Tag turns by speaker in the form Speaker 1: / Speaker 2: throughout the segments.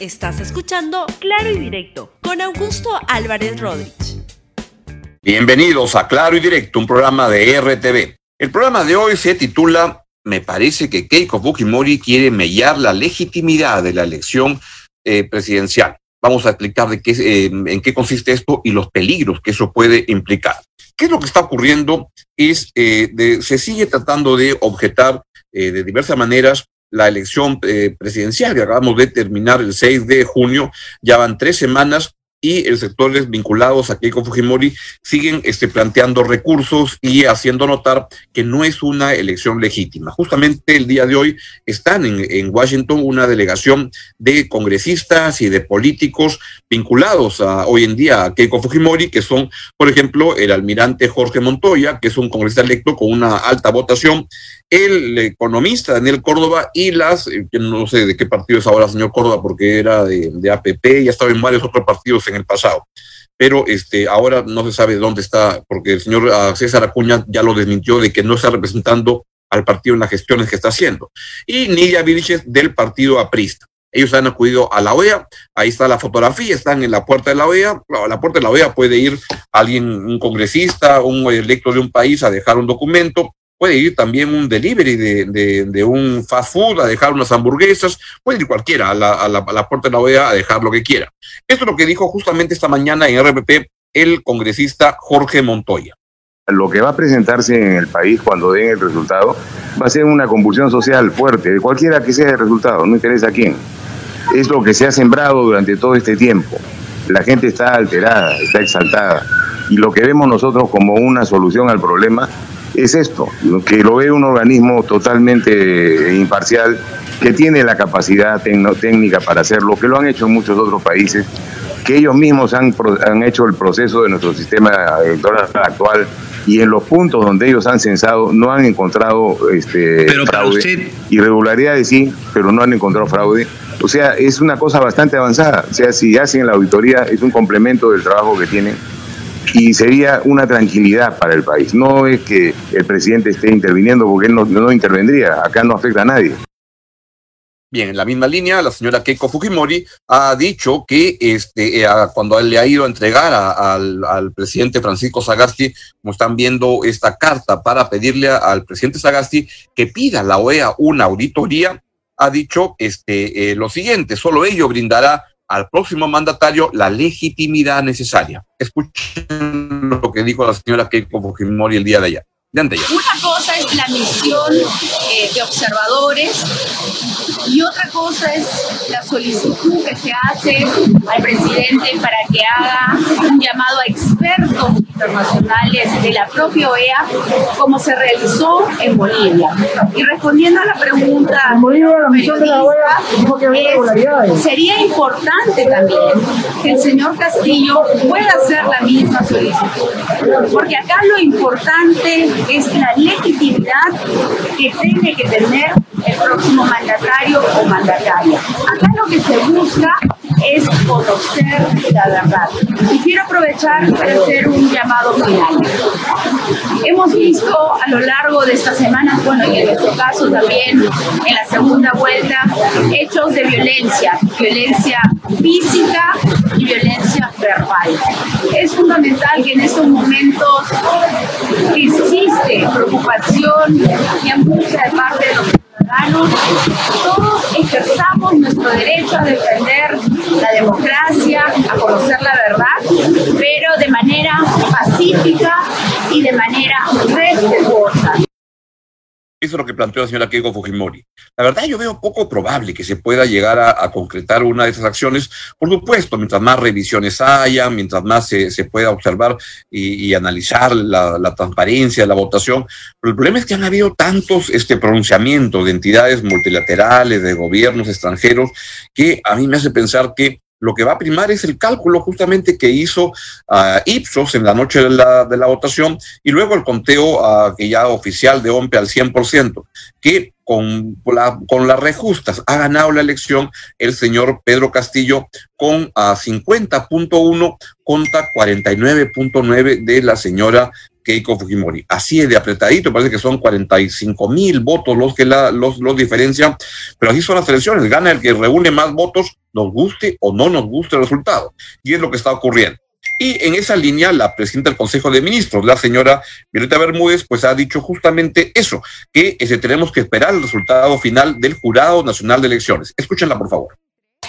Speaker 1: Estás escuchando Claro y Directo con Augusto Álvarez Rodríguez.
Speaker 2: Bienvenidos a Claro y Directo, un programa de RTV. El programa de hoy se titula Me parece que Keiko Fujimori quiere mellar la legitimidad de la elección eh, presidencial. Vamos a explicar de qué, eh, en qué consiste esto y los peligros que eso puede implicar. ¿Qué es lo que está ocurriendo? Es eh, se sigue tratando de objetar de diversas maneras la elección presidencial que acabamos de terminar el 6 de junio. Ya van tres semanas y el sectores vinculados a Keiko Fujimori siguen este, planteando recursos y haciendo notar que no es una elección legítima. Justamente el día de hoy están en, en Washington una delegación de congresistas y de políticos vinculados a, hoy en día a Keiko Fujimori, que son, por ejemplo, el almirante Jorge Montoya, que es un congresista electo con una alta votación, el economista Daniel Córdoba y las, eh, no sé de qué partido es ahora señor Córdoba, porque era de, de APP, ya estaba en varios otros partidos en el pasado. Pero este, ahora no se sabe dónde está, porque el señor ah, César Acuña ya lo desmintió de que no está representando al partido en las gestiones que está haciendo. Y Nidia Vilches del partido aprista. Ellos han acudido a la OEA, ahí está la fotografía, están en la puerta de la OEA. A la puerta de la OEA puede ir alguien, un congresista, un electo de un país a dejar un documento, puede ir también un delivery de, de, un fast food a dejar unas hamburguesas, puede ir cualquiera a la, a, la, a la, puerta de la OEA a dejar lo que quiera. Esto es lo que dijo justamente esta mañana en RPP el congresista Jorge Montoya.
Speaker 3: Lo que va a presentarse en el país cuando den el resultado va a ser una convulsión social fuerte, cualquiera que sea el resultado, no interesa quién. Es lo que se ha sembrado durante todo este tiempo. La gente está alterada, está exaltada. Y lo que vemos nosotros como una solución al problema es esto, que lo ve un organismo totalmente imparcial, que tiene la capacidad técnica para hacerlo, que lo han hecho en muchos otros países, que ellos mismos han, han hecho el proceso de nuestro sistema electoral actual y en los puntos donde ellos han censado no han encontrado este, fraude. Irregularidades sí, pero no han encontrado fraude. O sea, es una cosa bastante avanzada. O sea, si hacen la auditoría es un complemento del trabajo que tienen y sería una tranquilidad para el país. No es que el presidente esté interviniendo porque él no, no intervendría, acá no afecta a nadie.
Speaker 2: Bien, en la misma línea, la señora Keiko Fujimori ha dicho que este, eh, cuando le ha ido a entregar al, al, presidente Francisco Sagasti, como están viendo esta carta para pedirle a, al presidente Sagasti que pida a la OEA una auditoría, ha dicho este, eh, lo siguiente, solo ello brindará al próximo mandatario la legitimidad necesaria. Escuchen lo que dijo la señora Keiko Fujimori el día de ayer. De
Speaker 4: Una cosa es la misión eh, de observadores y otra cosa es la solicitud que se hace al presidente para que haga un llamado a expertos internacionales de la propia OEA, como se realizó en Bolivia. Y respondiendo a la pregunta, en Bolivia, la misión de la OEA es, sería importante también que el señor Castillo pueda hacer la misma solicitud, porque acá lo importante es la legitimidad que tiene que tener el próximo mandatario o mandataria. Acá lo que se busca es conocer la verdad. Y quiero aprovechar para hacer un llamado final. Hemos visto a lo largo de estas semanas, bueno, y en nuestro caso también en la segunda vuelta, hechos de violencia, violencia física y violencia verbal. Es fundamental que en estos momentos existe preocupación y angustia de parte de los todos ejerzamos nuestro derecho a defender la democracia, a conocer la verdad, pero de manera pacífica y de manera respetuosa.
Speaker 2: Eso es lo que planteó la señora Keiko Fujimori. La verdad, yo veo poco probable que se pueda llegar a, concretar una de esas acciones. Por supuesto, mientras más revisiones haya, mientras más se, se pueda observar y, analizar la, la, transparencia la votación. Pero el problema es que han habido tantos este, pronunciamientos de entidades multilaterales, de gobiernos extranjeros, que a mí me hace pensar que lo que va a primar es el cálculo justamente que hizo uh, Ipsos en la noche de la, de la votación y luego el conteo uh, que ya oficial de OMPE al 100%, que con, la, con las rejustas ha ganado la elección el señor Pedro Castillo con uh, a 50.1 contra 49.9 de la señora Keiko Fujimori. Así es de apretadito, parece que son 45 mil votos los que la, los, los diferencian, pero así son las elecciones. Gana el que reúne más votos nos guste o no nos guste el resultado. Y es lo que está ocurriendo. Y en esa línea, la presidenta del Consejo de Ministros, la señora Violeta Bermúdez, pues ha dicho justamente eso, que ese, tenemos que esperar el resultado final del Jurado Nacional de Elecciones. Escúchenla, por favor.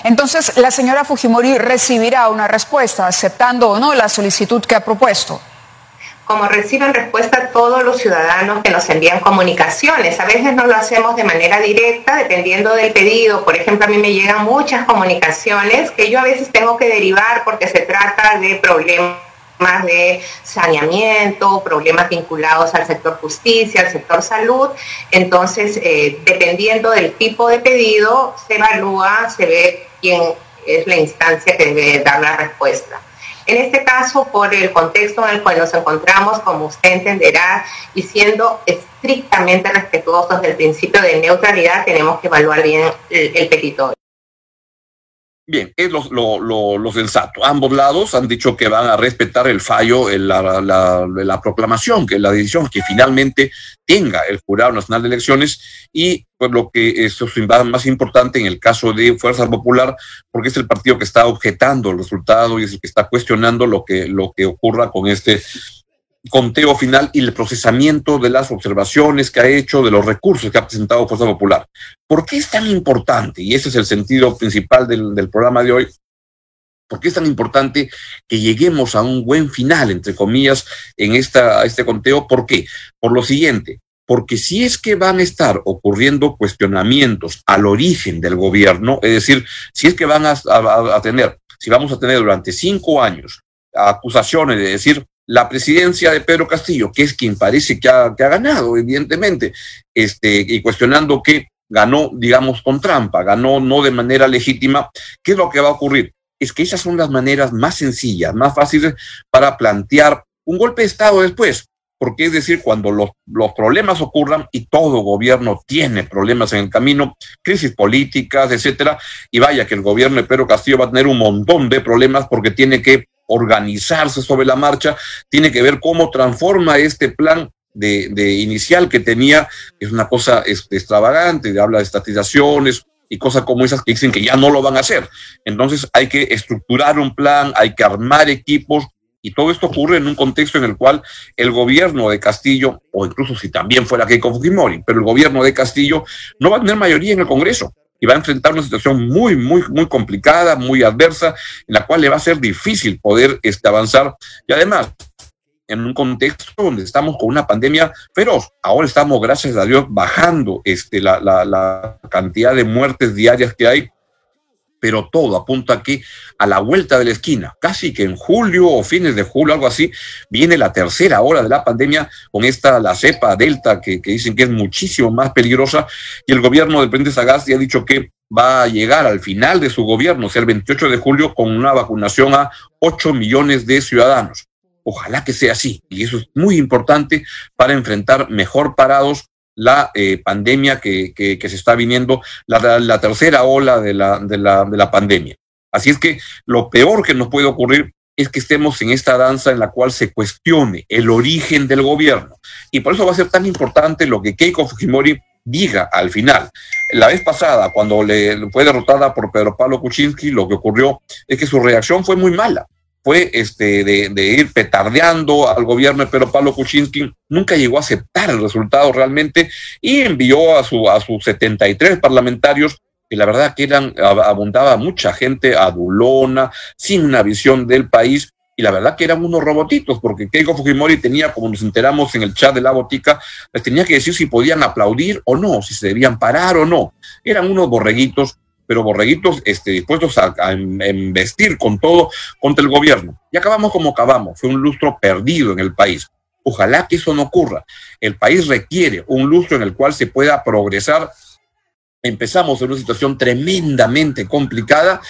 Speaker 5: Entonces, la señora Fujimori recibirá una respuesta aceptando o no la solicitud que ha propuesto
Speaker 6: como reciben respuesta todos los ciudadanos que nos envían comunicaciones. A veces no lo hacemos de manera directa, dependiendo del pedido. Por ejemplo, a mí me llegan muchas comunicaciones que yo a veces tengo que derivar porque se trata de problemas de saneamiento, problemas vinculados al sector justicia, al sector salud. Entonces, eh, dependiendo del tipo de pedido, se evalúa, se ve quién es la instancia que debe dar la respuesta. En este caso, por el contexto en el cual nos encontramos, como usted entenderá, y siendo estrictamente respetuosos del principio de neutralidad, tenemos que evaluar bien el, el petitorio.
Speaker 2: Bien, es lo, lo, lo, sensato. Ambos lados han dicho que van a respetar el fallo, la, la, la, proclamación, que la decisión que finalmente tenga el Jurado Nacional de Elecciones y pues lo que es más importante en el caso de Fuerza Popular, porque es el partido que está objetando el resultado y es el que está cuestionando lo que, lo que ocurra con este conteo final y el procesamiento de las observaciones que ha hecho, de los recursos que ha presentado Fuerza Popular. ¿Por qué es tan importante? Y ese es el sentido principal del, programa de hoy. ¿Por qué es tan importante que lleguemos a un buen final, entre comillas, en esta, este conteo? ¿Por qué? Por lo siguiente, porque si es que van a estar ocurriendo cuestionamientos al origen del gobierno, es decir, si es que van a, a tener, si vamos a tener durante cinco años acusaciones de decir la presidencia de Pedro Castillo, que es quien parece que ha, ganado, evidentemente, este, y cuestionando que ganó, digamos, con trampa, ganó no de manera legítima, ¿qué es lo que va a ocurrir? Es que esas son las maneras más sencillas, más fáciles para plantear un golpe de Estado después. Porque es decir, cuando los, los problemas ocurran y todo gobierno tiene problemas en el camino, crisis políticas, etcétera, y vaya que el gobierno de Pedro Castillo va a tener un montón de problemas porque tiene que organizarse sobre la marcha, tiene que ver cómo transforma este plan de, inicial que tenía, es una cosa este, extravagante, habla de estatizaciones y cosas como esas que dicen que ya no lo van a hacer. Entonces hay que estructurar un plan, hay que armar equipos y todo esto ocurre en un contexto en el cual el gobierno de Castillo, o incluso si también fuera Keiko Fujimori, pero el gobierno de Castillo no va a tener mayoría en el Congreso y va a enfrentar una situación muy, muy, muy complicada, muy adversa, en la cual le va a ser difícil poder este, avanzar. Y además, en un contexto donde estamos con una pandemia feroz. Ahora estamos, gracias a Dios, bajando este, la, la, la cantidad de muertes diarias que hay pero todo apunta que a la vuelta de la esquina, casi que en julio o fines de julio, algo así, viene la tercera hora de la pandemia con esta, la cepa delta, que, dicen que es muchísimo más peligrosa, y el gobierno del presidente Sagasti ha dicho que va a llegar al final de su gobierno, o sea, el 28 de julio, con una vacunación a 8 millones de ciudadanos. Ojalá que sea así, y eso es muy importante para enfrentar mejor parados la eh, pandemia que, que, se está viniendo, la, la tercera ola de la, de, la, de la pandemia. Así es que lo peor que nos puede ocurrir es que estemos en esta danza en la cual se cuestione el origen del gobierno. Y por eso va a ser tan importante lo que Keiko Fujimori diga al final. La vez pasada, cuando le fue derrotada por Pedro Pablo Kuczynski, lo que ocurrió es que su reacción fue muy mala fue este, de, ir petardeando al gobierno de Pedro Pablo Kuczynski, nunca llegó a aceptar el resultado realmente y envió a, su, a sus 73 parlamentarios y la verdad que eran, abundaba mucha gente adulona, sin una visión del país, y la verdad que eran unos robotitos, porque Keiko Fujimori tenía, como nos enteramos en el chat de la botica, les tenía que decir si podían aplaudir o no, si se debían parar o no. Eran unos borreguitos pero borreguitos este, dispuestos a, investir con todo contra el gobierno. Y acabamos como acabamos, fue un lustro perdido en el país. Ojalá que eso no ocurra. El país requiere un lustro en el cual se pueda progresar. Empezamos en una situación tremendamente complicada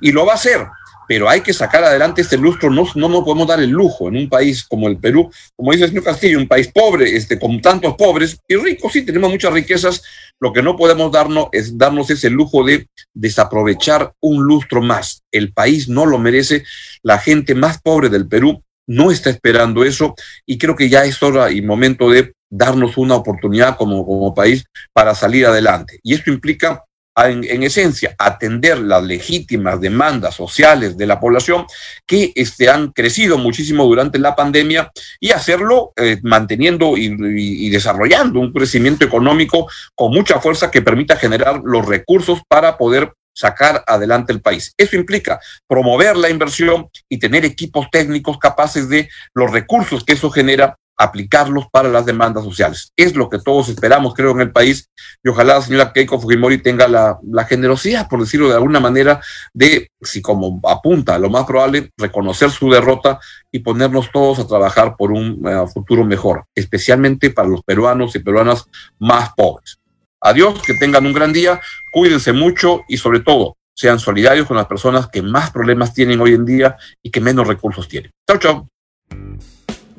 Speaker 2: y lo va a hacer pero hay que sacar adelante este lustro, no, no nos podemos dar el lujo en un país como el Perú, como dice el señor Castillo, un país pobre, este, con tantos pobres y ricos, sí, tenemos muchas riquezas, lo que no podemos darnos es darnos ese lujo de desaprovechar un lustro más. El país no lo merece, la gente más pobre del Perú no está esperando eso y creo que ya es hora y momento de darnos una oportunidad como, como país para salir adelante. Y esto implica en, esencia, atender las legítimas demandas sociales de la población que este, han crecido muchísimo durante la pandemia y hacerlo eh, manteniendo y, desarrollando un crecimiento económico con mucha fuerza que permita generar los recursos para poder sacar adelante el país. Eso implica promover la inversión y tener equipos técnicos capaces de los recursos que eso genera aplicarlos para las demandas sociales. Es lo que todos esperamos, creo, en el país y ojalá la señora Keiko Fujimori tenga la, generosidad, por decirlo de alguna manera, de, si como apunta, lo más probable, reconocer su derrota y ponernos todos a trabajar por un eh, futuro mejor, especialmente para los peruanos y peruanas más pobres. Adiós, que tengan un gran día, cuídense mucho y sobre todo sean solidarios con las personas que más problemas tienen hoy en día y que menos recursos tienen. Chao, chao.